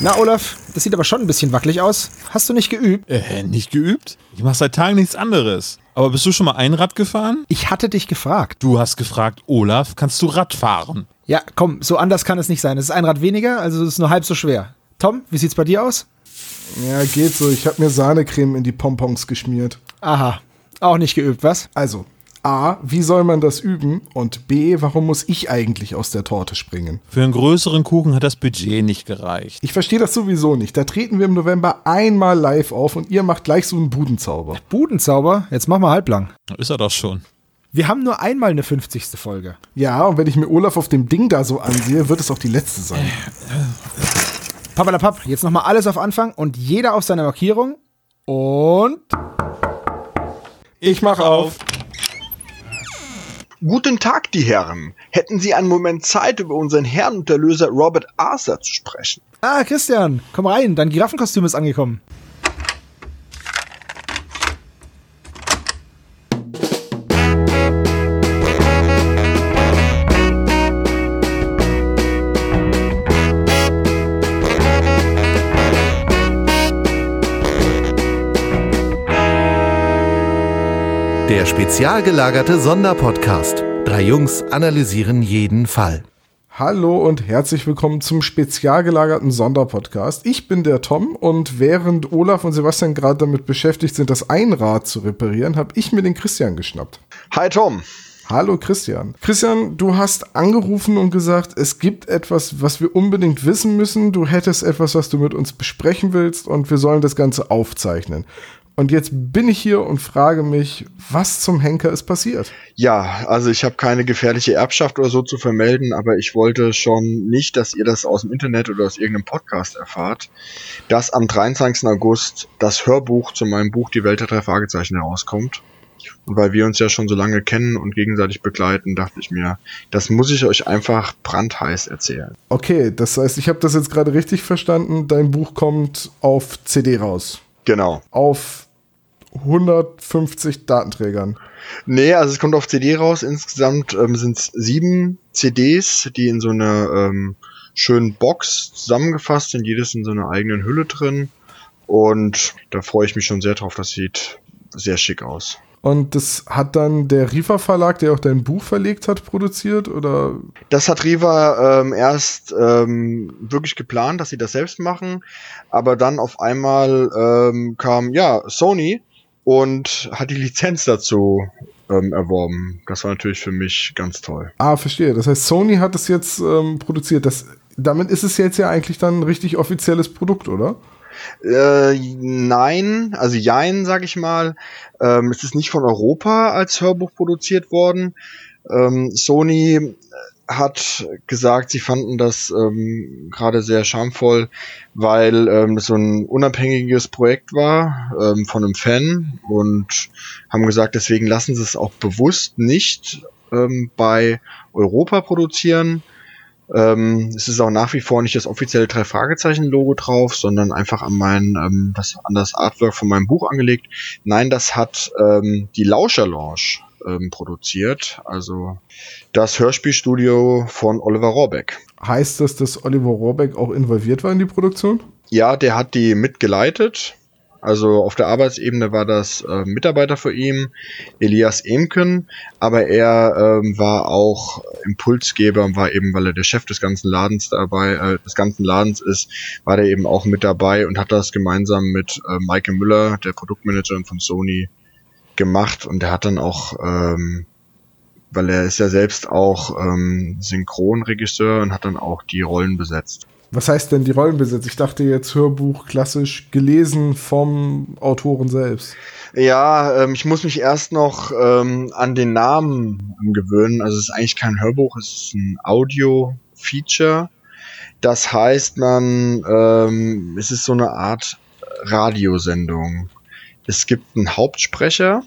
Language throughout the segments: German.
Na, Olaf, das sieht aber schon ein bisschen wackelig aus. Hast du nicht geübt? Äh, nicht geübt? Ich mache seit Tagen nichts anderes. Aber bist du schon mal Einrad gefahren? Ich hatte dich gefragt. Du hast gefragt, Olaf, kannst du Rad fahren? Ja, komm, so anders kann es nicht sein. Es ist ein Rad weniger, also es ist nur halb so schwer. Tom, wie sieht's bei dir aus? Ja, geht so. Ich habe mir Sahnecreme in die Pompons geschmiert. Aha, auch nicht geübt, was? Also, A, wie soll man das üben? Und B, warum muss ich eigentlich aus der Torte springen? Für einen größeren Kuchen hat das Budget nicht gereicht. Ich verstehe das sowieso nicht. Da treten wir im November einmal live auf und ihr macht gleich so einen Budenzauber. Budenzauber? Jetzt mach mal halblang. Ist er doch schon. Wir haben nur einmal eine 50. Folge. Ja, und wenn ich mir Olaf auf dem Ding da so ansehe, wird es auch die letzte sein. Pappalapapp, jetzt nochmal alles auf Anfang und jeder auf seine Markierung. Und. Ich mach auf. Guten Tag, die Herren. Hätten Sie einen Moment Zeit, über unseren Herrn und Erlöser Robert Arthur zu sprechen? Ah, Christian, komm rein, dein Giraffenkostüm ist angekommen. Der spezial gelagerte Sonderpodcast. Drei Jungs analysieren jeden Fall. Hallo und herzlich willkommen zum spezial gelagerten Sonderpodcast. Ich bin der Tom und während Olaf und Sebastian gerade damit beschäftigt sind, das Einrad zu reparieren, habe ich mir den Christian geschnappt. Hi Tom. Hallo Christian. Christian, du hast angerufen und gesagt, es gibt etwas, was wir unbedingt wissen müssen. Du hättest etwas, was du mit uns besprechen willst und wir sollen das Ganze aufzeichnen. Und jetzt bin ich hier und frage mich, was zum Henker ist passiert? Ja, also ich habe keine gefährliche Erbschaft oder so zu vermelden, aber ich wollte schon nicht, dass ihr das aus dem Internet oder aus irgendeinem Podcast erfahrt, dass am 23. August das Hörbuch zu meinem Buch Die Welt der drei Fragezeichen herauskommt. Und weil wir uns ja schon so lange kennen und gegenseitig begleiten, dachte ich mir, das muss ich euch einfach brandheiß erzählen. Okay, das heißt, ich habe das jetzt gerade richtig verstanden. Dein Buch kommt auf CD raus. Genau. Auf 150 Datenträgern. Nee, also es kommt auf CD raus. Insgesamt ähm, sind es sieben CDs, die in so einer ähm, schönen Box zusammengefasst sind. Jedes in so einer eigenen Hülle drin. Und da freue ich mich schon sehr drauf. Das sieht sehr schick aus. Und das hat dann der Riva Verlag, der auch dein Buch verlegt hat, produziert oder? Das hat Riva ähm, erst ähm, wirklich geplant, dass sie das selbst machen, aber dann auf einmal ähm, kam ja Sony und hat die Lizenz dazu ähm, erworben. Das war natürlich für mich ganz toll. Ah, verstehe. Das heißt, Sony hat es jetzt ähm, produziert. Das, damit ist es jetzt ja eigentlich dann ein richtig offizielles Produkt, oder? Äh, nein, also jein, sag ich mal. Ähm, es ist nicht von Europa als Hörbuch produziert worden. Ähm, Sony hat gesagt, sie fanden das ähm, gerade sehr schamvoll, weil ähm, das so ein unabhängiges Projekt war ähm, von einem Fan und haben gesagt, deswegen lassen sie es auch bewusst nicht ähm, bei Europa produzieren. Ähm, es ist auch nach wie vor nicht das offizielle drei Fragezeichen Logo drauf, sondern einfach an mein ähm, das an das Artwork von meinem Buch angelegt. Nein, das hat ähm, die Lauscher Lounge ähm, produziert, also das Hörspielstudio von Oliver Rohrbeck. Heißt das, dass Oliver Rohrbeck auch involviert war in die Produktion? Ja, der hat die mitgeleitet. Also auf der Arbeitsebene war das äh, Mitarbeiter für ihn, Elias Emken, aber er ähm, war auch Impulsgeber und war eben, weil er der Chef des ganzen Ladens dabei, äh, des ganzen Ladens ist, war der eben auch mit dabei und hat das gemeinsam mit äh, Maike Müller, der Produktmanagerin von Sony, gemacht und er hat dann auch ähm, weil er ist ja selbst auch ähm, Synchronregisseur und hat dann auch die Rollen besetzt. Was heißt denn die Rollen besetzt? Ich dachte jetzt Hörbuch klassisch gelesen vom Autoren selbst. Ja, ähm, ich muss mich erst noch ähm, an den Namen gewöhnen. Also es ist eigentlich kein Hörbuch, es ist ein Audio-Feature. Das heißt, man, ähm, es ist so eine Art Radiosendung. Es gibt einen Hauptsprecher,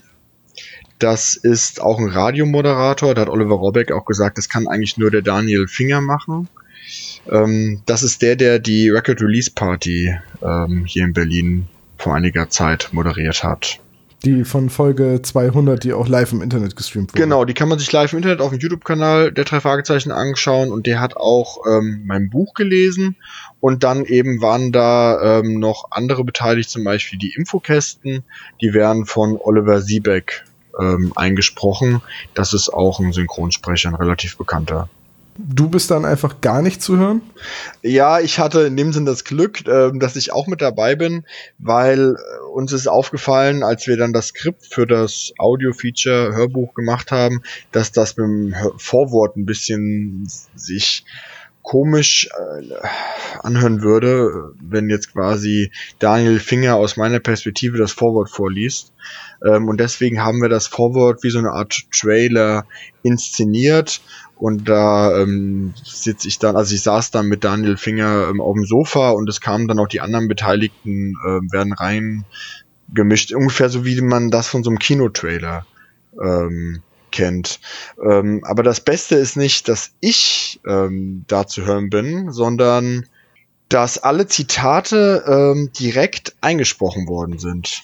das ist auch ein Radiomoderator. Da hat Oliver Robeck auch gesagt, das kann eigentlich nur der Daniel Finger machen. Ähm, das ist der, der die Record Release Party ähm, hier in Berlin vor einiger Zeit moderiert hat. Die von Folge 200, die auch live im Internet gestreamt wurde. Genau, die kann man sich live im Internet auf dem YouTube-Kanal der drei Fragezeichen anschauen und der hat auch ähm, mein Buch gelesen und dann eben waren da ähm, noch andere beteiligt, zum Beispiel die Infokästen, die werden von Oliver Siebeck ähm, eingesprochen. Das ist auch ein Synchronsprecher, ein relativ bekannter. Du bist dann einfach gar nicht zu hören? Ja, ich hatte in dem Sinn das Glück, äh, dass ich auch mit dabei bin, weil äh, uns ist aufgefallen, als wir dann das Skript für das Audio-Feature Hörbuch gemacht haben, dass das mit dem Vorwort ein bisschen sich komisch äh, anhören würde, wenn jetzt quasi Daniel Finger aus meiner Perspektive das Vorwort vorliest. Ähm, und deswegen haben wir das Vorwort wie so eine Art Trailer inszeniert und da ähm, sitze ich dann, also ich saß dann mit Daniel Finger ähm, auf dem Sofa und es kamen dann auch die anderen Beteiligten, äh, werden rein gemischt, ungefähr so wie man das von so einem Kinotrailer ähm, kennt. Ähm, aber das Beste ist nicht, dass ich ähm, da zu hören bin, sondern dass alle Zitate ähm, direkt eingesprochen worden sind.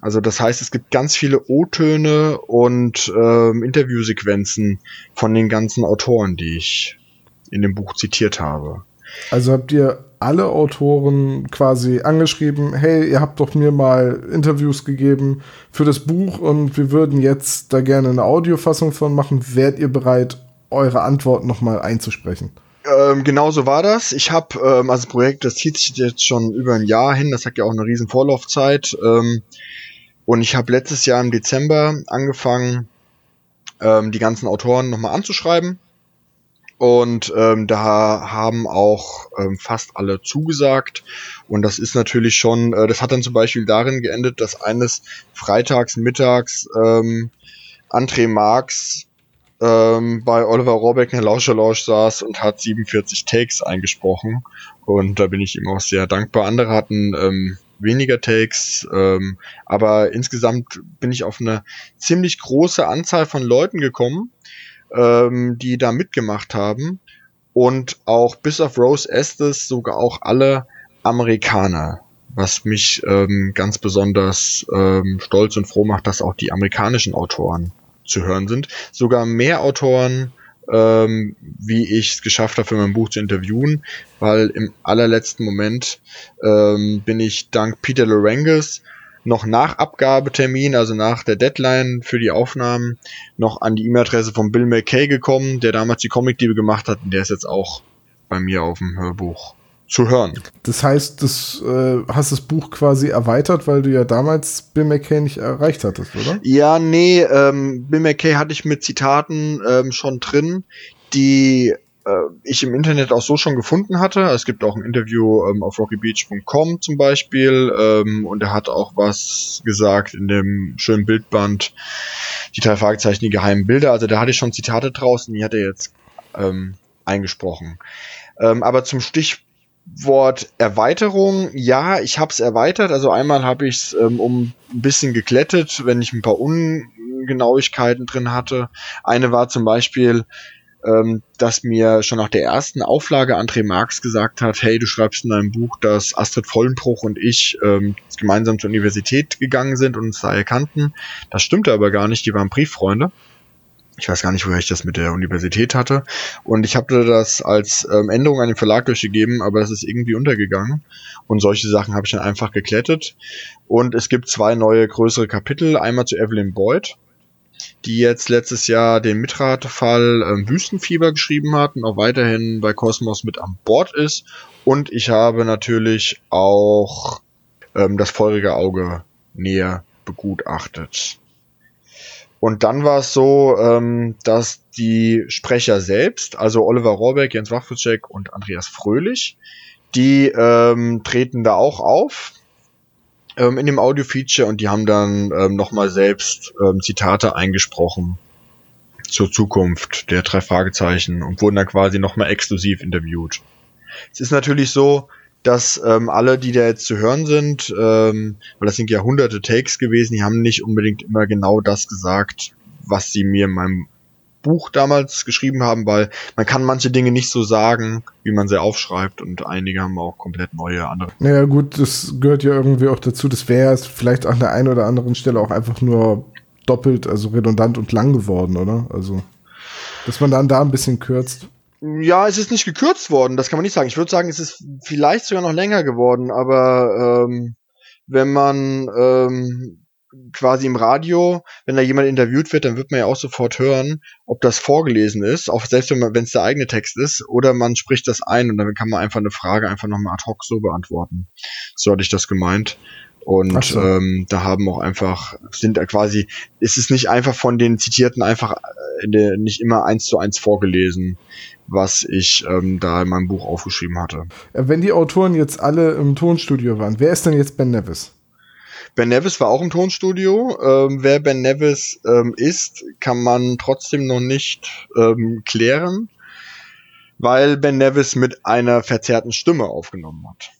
Also das heißt, es gibt ganz viele O-Töne und ähm, Interviewsequenzen von den ganzen Autoren, die ich in dem Buch zitiert habe. Also habt ihr alle Autoren quasi angeschrieben, hey, ihr habt doch mir mal Interviews gegeben für das Buch und wir würden jetzt da gerne eine Audiofassung von machen. Wärt ihr bereit, eure Antwort nochmal einzusprechen? Ähm, genau so war das. Ich habe, ähm, also das Projekt, das zieht sich jetzt schon über ein Jahr hin, das hat ja auch eine riesen Vorlaufzeit. Ähm, und ich habe letztes Jahr im Dezember angefangen, ähm, die ganzen Autoren nochmal anzuschreiben und ähm, da haben auch ähm, fast alle zugesagt. Und das ist natürlich schon, äh, das hat dann zum Beispiel darin geendet, dass eines Freitags mittags ähm, André Marx ähm, bei Oliver Rohrbeck in der Lauscherlausch saß und hat 47 Takes eingesprochen. Und da bin ich ihm auch sehr dankbar. Andere hatten ähm, weniger Takes, ähm, aber insgesamt bin ich auf eine ziemlich große Anzahl von Leuten gekommen ähm, die da mitgemacht haben. Und auch bis auf Rose Estes sogar auch alle Amerikaner. Was mich ähm, ganz besonders ähm, stolz und froh macht, dass auch die amerikanischen Autoren zu hören sind. Sogar mehr Autoren, ähm, wie ich es geschafft habe, für mein Buch zu interviewen, weil im allerletzten Moment ähm, bin ich dank Peter Lorenges noch nach Abgabetermin, also nach der Deadline für die Aufnahmen, noch an die E-Mail-Adresse von Bill McKay gekommen, der damals die Comic-Diebe gemacht hat und der ist jetzt auch bei mir auf dem Hörbuch zu hören. Das heißt, du äh, hast das Buch quasi erweitert, weil du ja damals Bill McKay nicht erreicht hattest, oder? Ja, nee, ähm, Bill McKay hatte ich mit Zitaten ähm, schon drin, die ich im Internet auch so schon gefunden hatte. Es gibt auch ein Interview ähm, auf rockybeach.com zum Beispiel ähm, und er hat auch was gesagt in dem schönen Bildband die drei Fragezeichen, die geheimen Bilder. Also da hatte ich schon Zitate draußen, die hat er jetzt ähm, eingesprochen. Ähm, aber zum Stichwort Erweiterung, ja, ich habe es erweitert. Also einmal habe ich es ähm, um ein bisschen geklettet, wenn ich ein paar Ungenauigkeiten drin hatte. Eine war zum Beispiel, ähm, dass mir schon nach der ersten Auflage André Marx gesagt hat, hey, du schreibst in deinem Buch, dass Astrid Vollenbruch und ich ähm, gemeinsam zur Universität gegangen sind und uns da erkannten. Das stimmte aber gar nicht, die waren Brieffreunde. Ich weiß gar nicht, woher ich das mit der Universität hatte. Und ich habe das als ähm, Änderung an den Verlag durchgegeben, aber das ist irgendwie untergegangen. Und solche Sachen habe ich dann einfach geklettet. Und es gibt zwei neue größere Kapitel. Einmal zu Evelyn Boyd die jetzt letztes Jahr den Mitratefall ähm, Wüstenfieber geschrieben hat und auch weiterhin bei Cosmos mit an Bord ist. Und ich habe natürlich auch ähm, das feurige Auge näher begutachtet. Und dann war es so, ähm, dass die Sprecher selbst, also Oliver Rohrbeck, Jens Wachfutzek und Andreas Fröhlich, die ähm, treten da auch auf ähm, in dem Audio-Feature und die haben dann ähm, nochmal selbst ähm, Zitate eingesprochen zur Zukunft der drei Fragezeichen und wurden dann quasi nochmal exklusiv interviewt. Es ist natürlich so, dass ähm, alle, die da jetzt zu hören sind, ähm, weil das sind ja hunderte Takes gewesen, die haben nicht unbedingt immer genau das gesagt, was sie mir in meinem Buch damals geschrieben haben, weil man kann manche Dinge nicht so sagen, wie man sie aufschreibt und einige haben auch komplett neue andere. Naja, gut, das gehört ja irgendwie auch dazu. Das wäre vielleicht an der einen oder anderen Stelle auch einfach nur doppelt, also redundant und lang geworden, oder? Also, dass man dann da ein bisschen kürzt. Ja, es ist nicht gekürzt worden, das kann man nicht sagen. Ich würde sagen, es ist vielleicht sogar noch länger geworden, aber ähm, wenn man ähm, quasi im Radio, wenn da jemand interviewt wird, dann wird man ja auch sofort hören, ob das vorgelesen ist, auch selbst wenn es der eigene Text ist, oder man spricht das ein und dann kann man einfach eine Frage einfach nochmal ad hoc so beantworten. So hatte ich das gemeint. Und so. ähm, da haben auch einfach, sind da quasi, ist es nicht einfach von den Zitierten einfach äh, nicht immer eins zu eins vorgelesen, was ich ähm, da in meinem Buch aufgeschrieben hatte. Äh, wenn die Autoren jetzt alle im Tonstudio waren, wer ist denn jetzt Ben Nevis? Ben Nevis war auch im Tonstudio. Ähm, wer Ben Nevis ähm, ist, kann man trotzdem noch nicht ähm, klären, weil Ben Nevis mit einer verzerrten Stimme aufgenommen hat.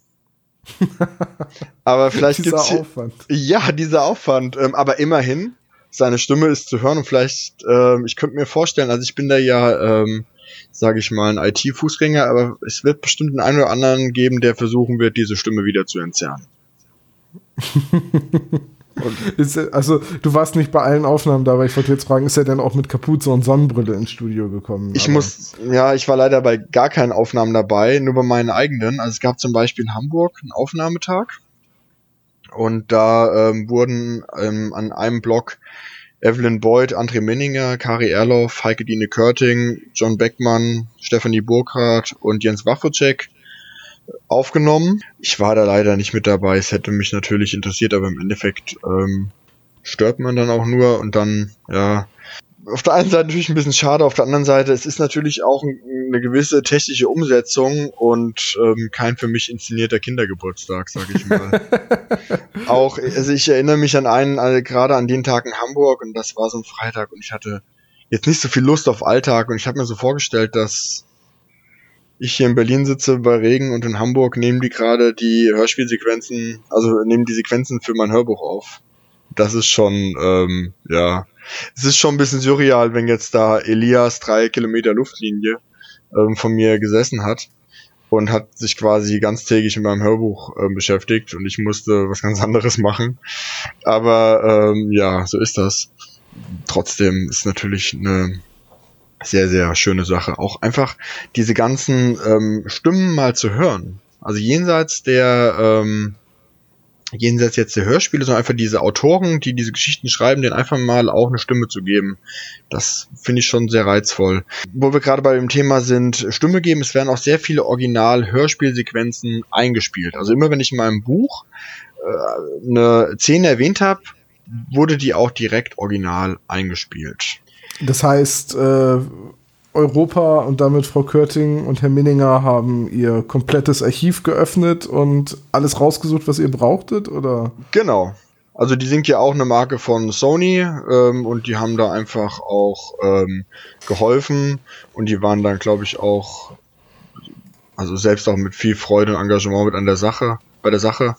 aber vielleicht dieser gibt's Aufwand. Ja, dieser Aufwand. Ähm, aber immerhin, seine Stimme ist zu hören und vielleicht, ähm, ich könnte mir vorstellen, also ich bin da ja, ähm, sage ich mal, ein IT-Fußgänger, aber es wird bestimmt einen oder anderen geben, der versuchen wird, diese Stimme wieder zu entzerren. ist, also, du warst nicht bei allen Aufnahmen da, aber ich wollte jetzt fragen, ist er denn auch mit Kapuze und Sonnenbrille ins Studio gekommen? Ich aber muss, ja, ich war leider bei gar keinen Aufnahmen dabei, nur bei meinen eigenen. Also es gab zum Beispiel in Hamburg einen Aufnahmetag und da ähm, wurden ähm, an einem Block Evelyn Boyd, André Menninger, Kari Erloff, Heike Dine Körting, John Beckmann, Stephanie Burkhardt und Jens Wachwitschek aufgenommen. Ich war da leider nicht mit dabei. Es hätte mich natürlich interessiert, aber im Endeffekt ähm, stört man dann auch nur und dann, ja, auf der einen Seite natürlich ein bisschen schade, auf der anderen Seite, es ist natürlich auch eine gewisse technische Umsetzung und ähm, kein für mich inszenierter Kindergeburtstag, sag ich mal. auch, also ich erinnere mich an einen, also gerade an den Tag in Hamburg und das war so ein Freitag und ich hatte jetzt nicht so viel Lust auf Alltag und ich habe mir so vorgestellt, dass ich hier in Berlin sitze bei Regen und in Hamburg nehmen die gerade die Hörspielsequenzen, also nehmen die Sequenzen für mein Hörbuch auf. Das ist schon, ähm, ja, es ist schon ein bisschen surreal, wenn jetzt da Elias drei Kilometer Luftlinie ähm, von mir gesessen hat und hat sich quasi ganztägig mit meinem Hörbuch ähm, beschäftigt und ich musste was ganz anderes machen. Aber ähm, ja, so ist das. Trotzdem ist natürlich eine sehr, sehr schöne Sache. Auch einfach diese ganzen ähm, Stimmen mal zu hören. Also jenseits der, ähm, jenseits jetzt der Hörspiele, sondern einfach diese Autoren, die diese Geschichten schreiben, denen einfach mal auch eine Stimme zu geben. Das finde ich schon sehr reizvoll. Wo wir gerade bei dem Thema sind, Stimme geben, es werden auch sehr viele Original-Hörspielsequenzen eingespielt. Also immer wenn ich in meinem Buch äh, eine Szene erwähnt habe, wurde die auch direkt original eingespielt. Das heißt, äh, Europa und damit Frau Körting und Herr Minninger haben ihr komplettes Archiv geöffnet und alles rausgesucht, was ihr brauchtet, oder? Genau. Also die sind ja auch eine Marke von Sony ähm, und die haben da einfach auch ähm, geholfen und die waren dann, glaube ich, auch, also selbst auch mit viel Freude und Engagement mit an der Sache, bei der Sache.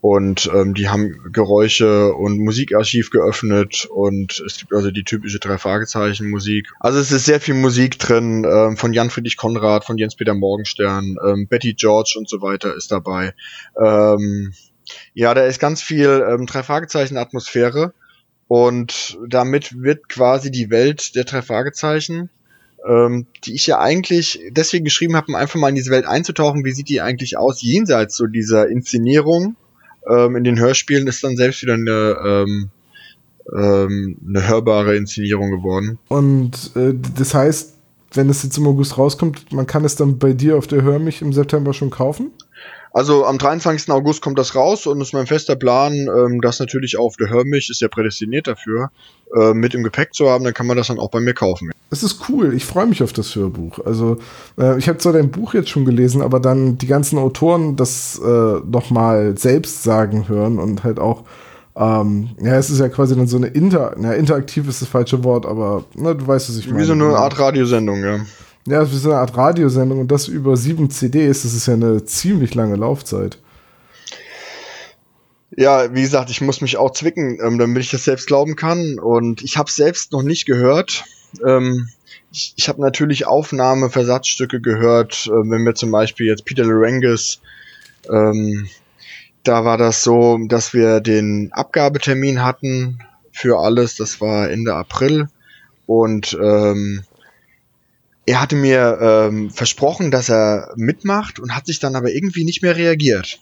Und ähm, die haben Geräusche und Musikarchiv geöffnet und es gibt also die typische drei Fragezeichen Musik. Also es ist sehr viel Musik drin ähm, von Jan Friedrich Konrad, von Jens Peter Morgenstern, ähm, Betty George und so weiter ist dabei. Ähm, ja, da ist ganz viel ähm, drei Fragezeichen Atmosphäre und damit wird quasi die Welt der drei Fragezeichen ähm, die ich ja eigentlich deswegen geschrieben habe, um einfach mal in diese Welt einzutauchen, wie sieht die eigentlich aus, jenseits so dieser Inszenierung ähm, in den Hörspielen ist dann selbst wieder eine, ähm, ähm, eine hörbare Inszenierung geworden. Und äh, das heißt, wenn es jetzt im August rauskommt, man kann es dann bei dir auf der Hör mich im September schon kaufen? Also am 23. August kommt das raus und ist mein fester Plan, ähm, das natürlich auf der Hörmich, ist ja prädestiniert dafür, äh, mit im Gepäck zu haben, dann kann man das dann auch bei mir kaufen. Es ist cool, ich freue mich auf das Hörbuch. Also äh, ich habe zwar dein Buch jetzt schon gelesen, aber dann die ganzen Autoren das äh, nochmal selbst sagen hören und halt auch ähm, ja, es ist ja quasi dann so eine Inter, na, interaktiv ist das falsche Wort, aber na, du weißt, was ich meine. Wie so eine Art Radiosendung, ja. Ja, es ist eine Art Radiosendung und das über sieben CDs, das ist ja eine ziemlich lange Laufzeit. Ja, wie gesagt, ich muss mich auch zwicken, ähm, damit ich das selbst glauben kann. Und ich habe es selbst noch nicht gehört. Ähm, ich ich habe natürlich Aufnahmeversatzstücke gehört, äh, wenn wir zum Beispiel jetzt Peter Larengis, ähm, da war das so, dass wir den Abgabetermin hatten für alles, das war Ende April und ähm, er hatte mir ähm, versprochen, dass er mitmacht und hat sich dann aber irgendwie nicht mehr reagiert.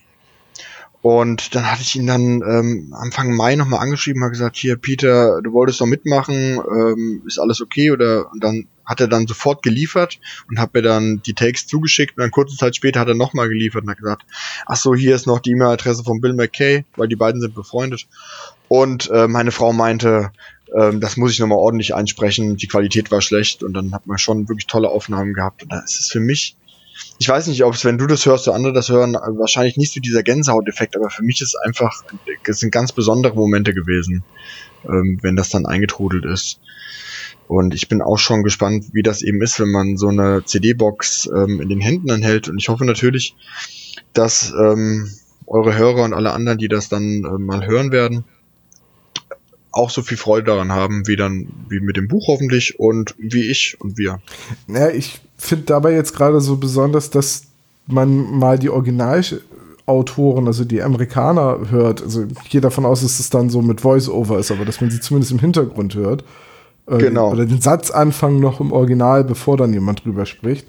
Und dann hatte ich ihn dann ähm, Anfang Mai nochmal angeschrieben, habe gesagt, hier Peter, du wolltest doch mitmachen, ähm, ist alles okay? Oder und dann hat er dann sofort geliefert und hat mir dann die Takes zugeschickt und dann kurze Zeit später hat er nochmal geliefert und hat gesagt, ach so, hier ist noch die E-Mail-Adresse von Bill McKay, weil die beiden sind befreundet. Und äh, meine Frau meinte, ähm, das muss ich nochmal ordentlich einsprechen, die Qualität war schlecht und dann hat man schon wirklich tolle Aufnahmen gehabt und da ist es für mich ich weiß nicht, ob es, wenn du das hörst oder andere das hören, wahrscheinlich nicht so dieser Gänsehauteffekt, aber für mich ist es einfach, es sind ganz besondere Momente gewesen, ähm, wenn das dann eingetrudelt ist. Und ich bin auch schon gespannt, wie das eben ist, wenn man so eine CD-Box ähm, in den Händen dann hält. Und ich hoffe natürlich, dass ähm, eure Hörer und alle anderen, die das dann äh, mal hören werden, auch so viel Freude daran haben, wie dann, wie mit dem Buch hoffentlich und wie ich und wir. Naja, ich finde dabei jetzt gerade so besonders, dass man mal die Originalautoren, also die Amerikaner hört. Also ich gehe davon aus, dass es dann so mit Voice-Over ist, aber dass man sie zumindest im Hintergrund hört. Äh, Genau. Oder den Satzanfang noch im Original, bevor dann jemand drüber spricht.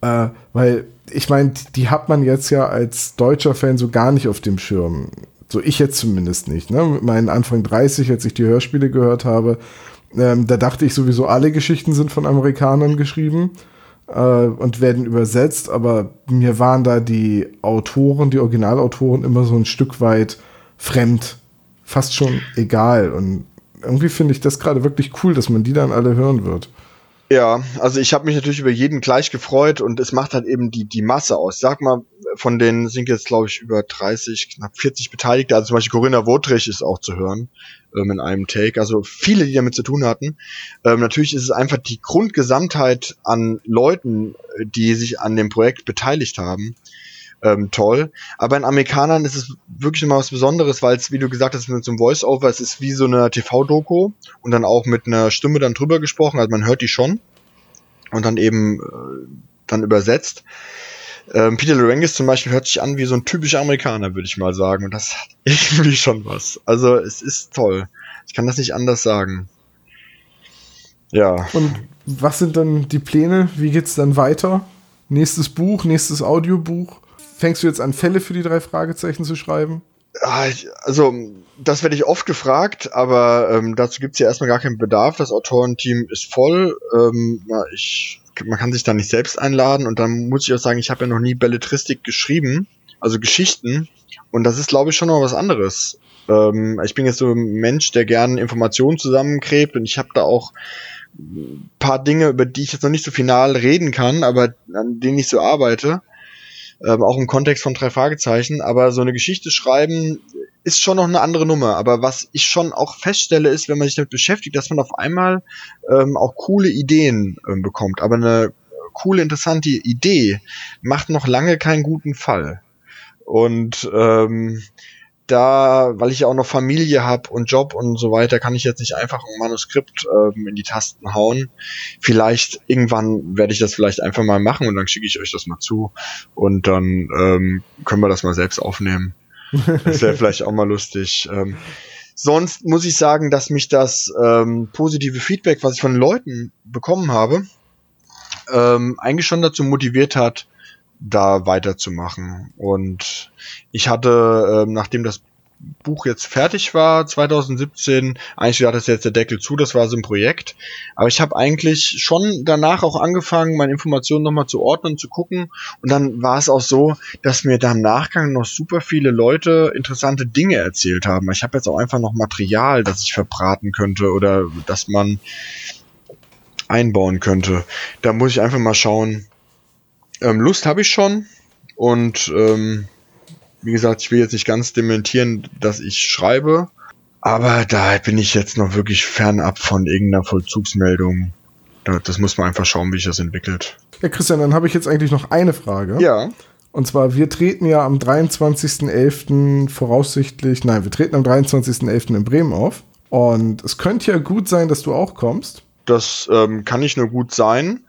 Äh, weil, ich meine, die hat man jetzt ja als deutscher Fan so gar nicht auf dem Schirm. So ich jetzt zumindest nicht. Ne? Mit meinen Anfang 30, als ich die Hörspiele gehört habe, ähm, da dachte ich sowieso, alle Geschichten sind von Amerikanern geschrieben äh, und werden übersetzt, aber mir waren da die Autoren, die Originalautoren immer so ein Stück weit fremd, fast schon egal. Und irgendwie finde ich das gerade wirklich cool, dass man die dann alle hören wird. Ja, also ich habe mich natürlich über jeden gleich gefreut und es macht halt eben die, die Masse aus. Sag mal, von denen sind jetzt, glaube ich, über 30, knapp 40 Beteiligte. Also zum Beispiel Corinna Wotrich ist auch zu hören ähm, in einem Take. Also viele, die damit zu tun hatten. Ähm, natürlich ist es einfach die Grundgesamtheit an Leuten, äh, die sich an dem Projekt beteiligt haben. Ähm, toll. Aber in Amerikanern ist es wirklich immer was Besonderes, weil es, wie du gesagt hast, mit so einem Voice-Over, es ist wie so eine TV-Doku und dann auch mit einer Stimme dann drüber gesprochen. Also man hört die schon und dann eben äh, dann übersetzt. Ähm, Peter Larengis zum Beispiel hört sich an wie so ein typischer Amerikaner, würde ich mal sagen. Und das hat irgendwie schon was. Also es ist toll. Ich kann das nicht anders sagen. Ja. Und was sind dann die Pläne? Wie geht's dann weiter? Nächstes Buch, nächstes Audiobuch? Fängst du jetzt an, Fälle für die drei Fragezeichen zu schreiben? Ah, Also, das werde ich oft gefragt, aber ähm, dazu gibt's ja erstmal gar keinen Bedarf. Das Autorenteam ist voll. Ähm, na, ich, man kann sich da nicht selbst einladen und dann muss ich auch sagen, ich habe ja noch nie Belletristik geschrieben, also Geschichten. Und das ist, glaube ich, schon noch was anderes. Ähm, ich bin jetzt so ein Mensch, der gerne Informationen zusammenkrebt und ich habe da auch ein paar Dinge, über die ich jetzt noch nicht so final reden kann, aber an denen ich so arbeite ähm, auch im Kontext von drei Fragezeichen, aber so eine Geschichte schreiben ist schon noch eine andere Nummer. Aber was ich schon auch feststelle, ist, wenn man sich damit beschäftigt, dass man auf einmal ähm, auch coole Ideen ähm, bekommt. Aber eine coole, interessante Idee macht noch lange keinen guten Fall. Und ähm, da, weil ich ja auch noch Familie habe und Job und so weiter, kann ich jetzt nicht einfach ein Manuskript ähm, in die Tasten hauen. Vielleicht irgendwann werde ich das vielleicht einfach mal machen und dann schicke ich euch das mal zu und dann ähm, können wir das mal selbst aufnehmen. Das wäre vielleicht auch mal lustig. Ähm, sonst muss ich sagen, dass mich das ähm, positive Feedback, was ich von Leuten bekommen habe, ähm, eigentlich schon dazu motiviert hat, da weiterzumachen. Und ich hatte, ähm, nachdem das Buch jetzt fertig war, 2017, eigentlich gedacht, das jetzt der Deckel zu, das war so ein Projekt. Aber ich habe eigentlich schon danach auch angefangen, meine Informationen nochmal zu ordnen, zu gucken. Und dann war es auch so, dass mir da im Nachgang noch super viele Leute interessante Dinge erzählt haben. Ich habe jetzt auch einfach noch Material, das ich verbraten könnte oder dass man einbauen könnte. Da muss ich einfach mal schauen. Ähm, Lust habe ich schon und ähm, wie gesagt, ich will jetzt nicht ganz dementieren, dass ich schreibe, aber da bin ich jetzt noch wirklich fernab von irgendeiner Vollzugsmeldung. Da- Das muss man einfach schauen, wie sich das entwickelt. Ja, Christian, dann habe ich jetzt eigentlich noch eine Frage. Ja, Und zwar, wir treten ja am 23.11. voraussichtlich, nein, wir treten am 23.11. in Bremen auf. Und es könnte ja gut sein, dass du auch kommst. das ähm, kann nicht nur gut sein.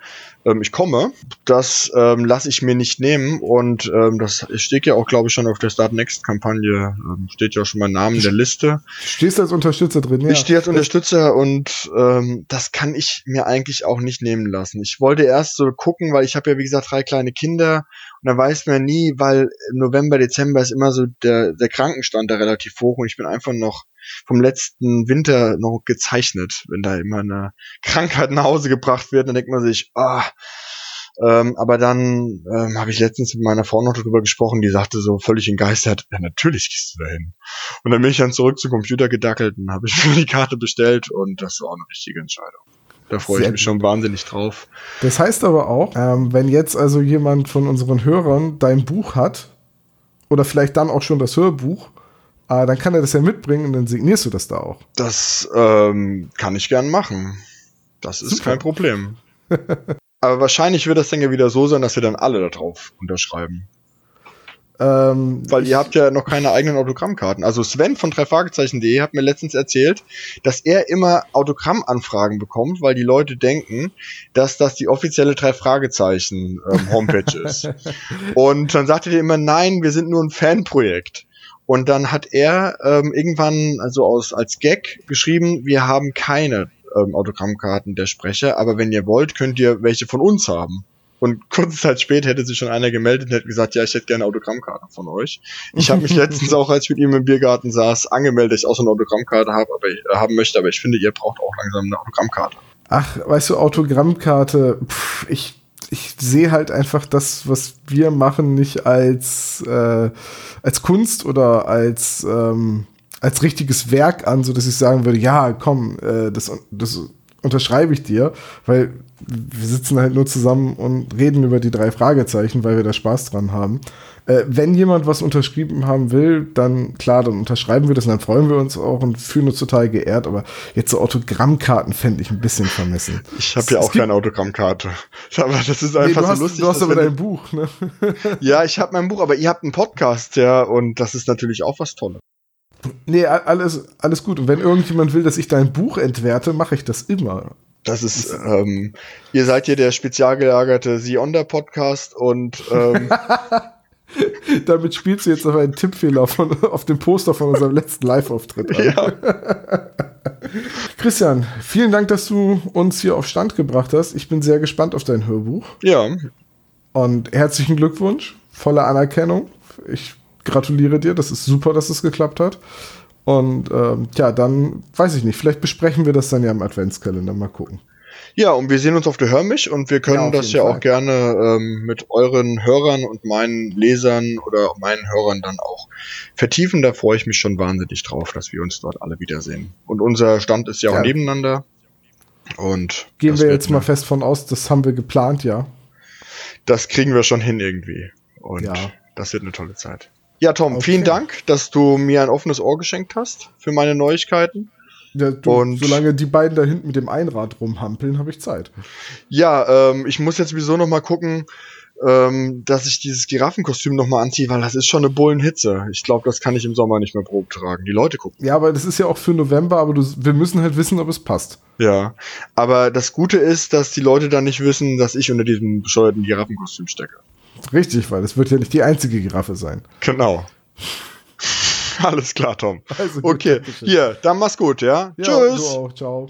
Ähm, ich komme. Das ähm, lasse ich mir nicht nehmen und ähm, das steht ja auch, glaube ich, schon auf der Start Next Kampagne. Ähm, steht ja auch schon mein Name in der Liste. Du stehst als Unterstützer drin, ja. Ich stehe als Unterstützer und ähm, das kann ich mir eigentlich auch nicht nehmen lassen. Ich wollte erst so gucken, weil ich habe ja wie gesagt drei kleine Kinder und da weiß man nie, weil November, Dezember ist immer so der, der Krankenstand da relativ hoch und ich bin einfach noch vom letzten Winter noch gezeichnet, wenn da immer eine Krankheit nach Hause gebracht wird, dann denkt man sich, ah, ähm, aber dann ähm, habe ich letztens mit meiner Frau noch darüber gesprochen, die sagte so völlig entgeistert, ja natürlich gehst du dahin. Und dann bin ich dann zurück zum Computer gedackelt und habe ich mir die Karte bestellt und das war auch eine richtige Entscheidung. Da freue ich mich schon wahnsinnig drauf. Das heißt aber auch, ähm, wenn jetzt also jemand von unseren Hörern dein Buch hat, oder vielleicht dann auch schon das Hörbuch, äh, dann kann er das ja mitbringen und dann signierst du das da auch. Das ähm, kann ich gern machen. Das ist Super. kein Problem. Aber wahrscheinlich wird das dann ja wieder so sein, dass wir dann alle da drauf unterschreiben. Ähm, Weil ihr habt ja noch keine eigenen Autogrammkarten. Also Sven von dreifragezeichen.de hat mir letztens erzählt, dass er immer Autogrammanfragen bekommt, weil die Leute denken, dass das die offizielle drei Fragezeichen ähm, Homepage ist. Und dann sagte er immer, nein, wir sind nur ein Fanprojekt. Und dann hat er ähm, irgendwann also aus als Gag geschrieben, wir haben keine ähm, Autogrammkarten der Sprecher, aber wenn ihr wollt, könnt ihr welche von uns haben. Und kurze Zeit später hätte sich schon einer gemeldet und hätte gesagt, ja, ich hätte gerne Autogrammkarten von euch. Ich habe mich letztens auch, als ich mit ihm im Biergarten saß, angemeldet, dass ich auch so eine Autogrammkarte habe, aber ich, äh, haben möchte, aber ich finde, ihr braucht auch langsam eine Autogrammkarte. Ach, weißt du, Autogrammkarte, pff, ich, ich sehe halt einfach das, was wir machen, nicht als, äh, als Kunst oder als, ähm, als richtiges Werk an, so dass ich sagen würde, ja, komm, äh, das, das unterschreibe ich dir, weil wir sitzen halt nur zusammen und reden über die drei Fragezeichen, weil wir da Spaß dran haben. Äh, wenn jemand was unterschrieben haben will, dann klar, dann unterschreiben wir das und dann freuen wir uns auch und fühlen uns total geehrt. Aber jetzt so Autogrammkarten fände ich ein bisschen vermessen. Ich habe ja auch keine Autogrammkarte. Aber das ist Nee, einfach du, so hast, lustig. du hast aber dein Buch, ne? ja, ich habe mein Buch, aber ihr habt einen Podcast, ja, und das ist natürlich auch was Tolles. Nee, alles, alles gut. Und wenn irgendjemand will, dass ich dein Buch entwerte, mache ich das immer. Das ist, ähm, ihr seid hier der spezial gelagerte Sie Onda Podcast und ähm, Damit spielst du jetzt auf einen Tippfehler von, auf dem Poster von unserem letzten Live-Auftritt an. ja, Christian, vielen Dank, dass du uns hier auf Stand gebracht hast. Ich bin sehr gespannt auf dein Hörbuch. ja, Und herzlichen Glückwunsch, volle Anerkennung. Ich gratuliere dir, das ist super, dass es geklappt hat. Und ähm, ja, dann weiß ich nicht, vielleicht besprechen wir das dann ja im Adventskalender. Mal gucken. ja, und wir sehen uns auf der Hörmich und wir Ja, können auf das ja Fall. auch gerne ähm, mit euren Hörern und meinen Lesern oder meinen Hörern dann auch vertiefen. Da freue ich mich schon wahnsinnig drauf, dass wir uns dort alle wiedersehen. Und unser Stand ist ja auch Ja. nebeneinander. Und Gehen wir jetzt mal eine- fest von aus, das haben wir geplant, ja. das kriegen wir schon hin irgendwie. Und Ja. das wird eine tolle Zeit. Ja, Tom, Okay. vielen Dank, dass du mir ein offenes Ohr geschenkt hast für meine Neuigkeiten. ja du, Und- solange die beiden da hinten mit dem Einrad rumhampeln, habe ich Zeit. Ja, ähm, ich muss jetzt sowieso noch mal gucken, ähm, dass ich dieses Giraffenkostüm noch mal anziehe, weil das ist schon eine Bullenhitze. Ich glaube, das kann ich im Sommer nicht mehr Probe tragen. Die Leute gucken. Ja, aber das ist ja auch für November, aber du, wir müssen halt wissen, ob es passt. Ja, aber das Gute ist, dass die Leute dann nicht wissen, dass ich unter diesem bescheuerten Giraffenkostüm stecke. Richtig, weil es wird ja nicht die einzige Giraffe sein. Genau. Alles klar, Tom. Also Okay, hier, dann mach's gut, ja? Ja, Tschüss. Du auch, ciao.